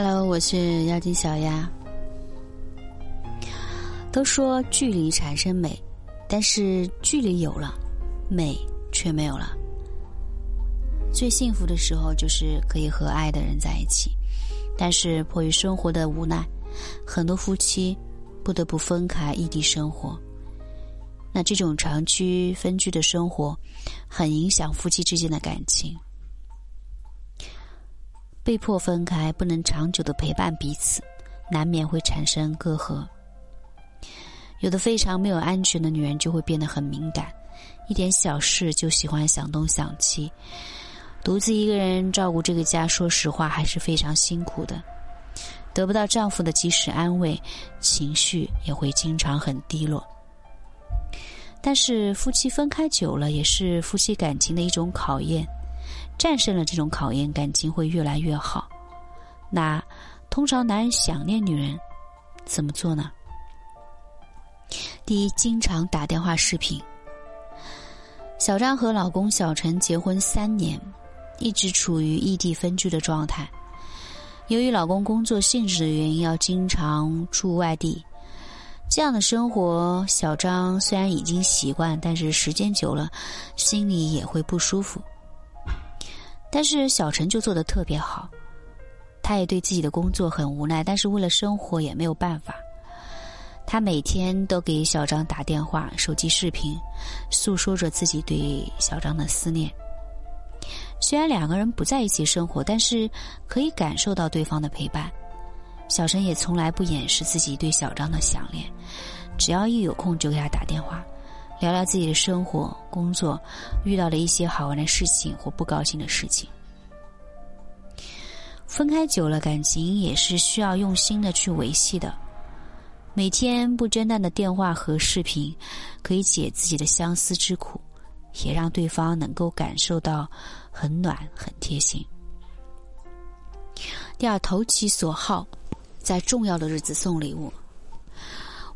Hello，我是妖精小丫。都说距离产生美，但是距离有了，美却没有了。最幸福的时候就是可以和爱的人在一起，但是迫于生活的无奈，很多夫妻不得不分开异地生活。那这种长居分居的生活，很影响夫妻之间的感情。被迫分开，不能长久的陪伴彼此，难免会产生隔阂。有的非常没有安全的女人就会变得很敏感，一点小事就喜欢想东想西。独自一个人照顾这个家，说实话还是非常辛苦的。得不到丈夫的及时安慰，情绪也会经常很低落。但是夫妻分开久了，也是夫妻感情的一种考验。战胜了这种考验，感情会越来越好。那通常男人想念女人，怎么做呢？第一，经常打电话视频。小张和老公小陈结婚三年，一直处于异地分居的状态。由于老公工作性质的原因，要经常住外地，这样的生活，小张虽然已经习惯，但是时间久了，心里也会不舒服。但是小陈就做的特别好，他也对自己的工作很无奈，但是为了生活也没有办法。他每天都给小张打电话、手机视频，诉说着自己对小张的思念。虽然两个人不在一起生活，但是可以感受到对方的陪伴。小陈也从来不掩饰自己对小张的想念，只要一有空就给他打电话。聊聊自己的生活、工作，遇到了一些好玩的事情或不高兴的事情。分开久了，感情也是需要用心的去维系的。每天不间断的电话和视频，可以解自己的相思之苦，也让对方能够感受到很暖、很贴心。第二，投其所好，在重要的日子送礼物。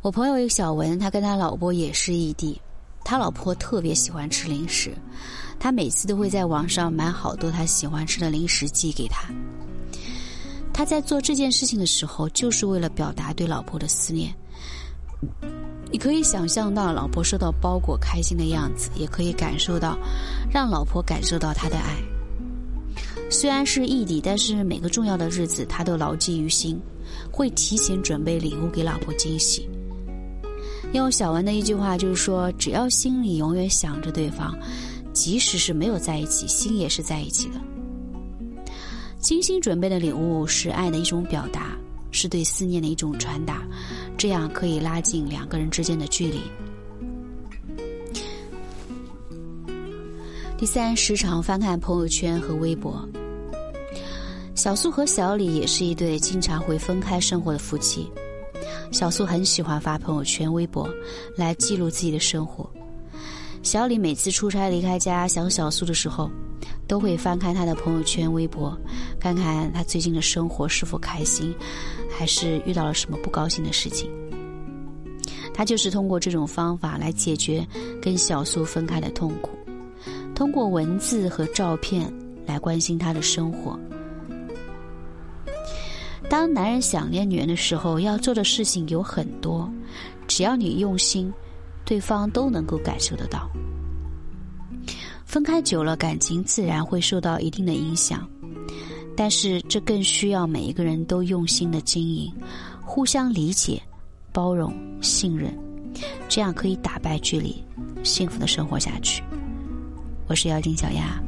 我朋友一个小文，他跟他老婆也是异地。他老婆特别喜欢吃零食，他每次都会在网上买好多他喜欢吃的零食寄给他。他在做这件事情的时候，就是为了表达对老婆的思念。你可以想象到老婆收到包裹开心的样子，也可以感受到让老婆感受到他的爱。虽然是异地，但是每个重要的日子他都牢记于心，会提前准备礼物给老婆惊喜。用小文的一句话就是说：“只要心里永远想着对方，即使是没有在一起，心也是在一起的。”精心准备的礼物是爱的一种表达，是对思念的一种传达，这样可以拉近两个人之间的距离。第三，时常翻看朋友圈和微博。小苏和小李也是一对经常会分开生活的夫妻。小苏很喜欢发朋友圈、微博，来记录自己的生活。小李每次出差离开家想小苏的时候，都会翻看他的朋友圈、微博，看看他最近的生活是否开心，还是遇到了什么不高兴的事情。他就是通过这种方法来解决跟小苏分开的痛苦，通过文字和照片来关心他的生活。当男人想念女人的时候，要做的事情有很多，只要你用心，对方都能够感受得到。分开久了，感情自然会受到一定的影响，但是这更需要每一个人都用心的经营，互相理解、包容、信任，这样可以打败距离，幸福的生活下去。我是妖精小丫。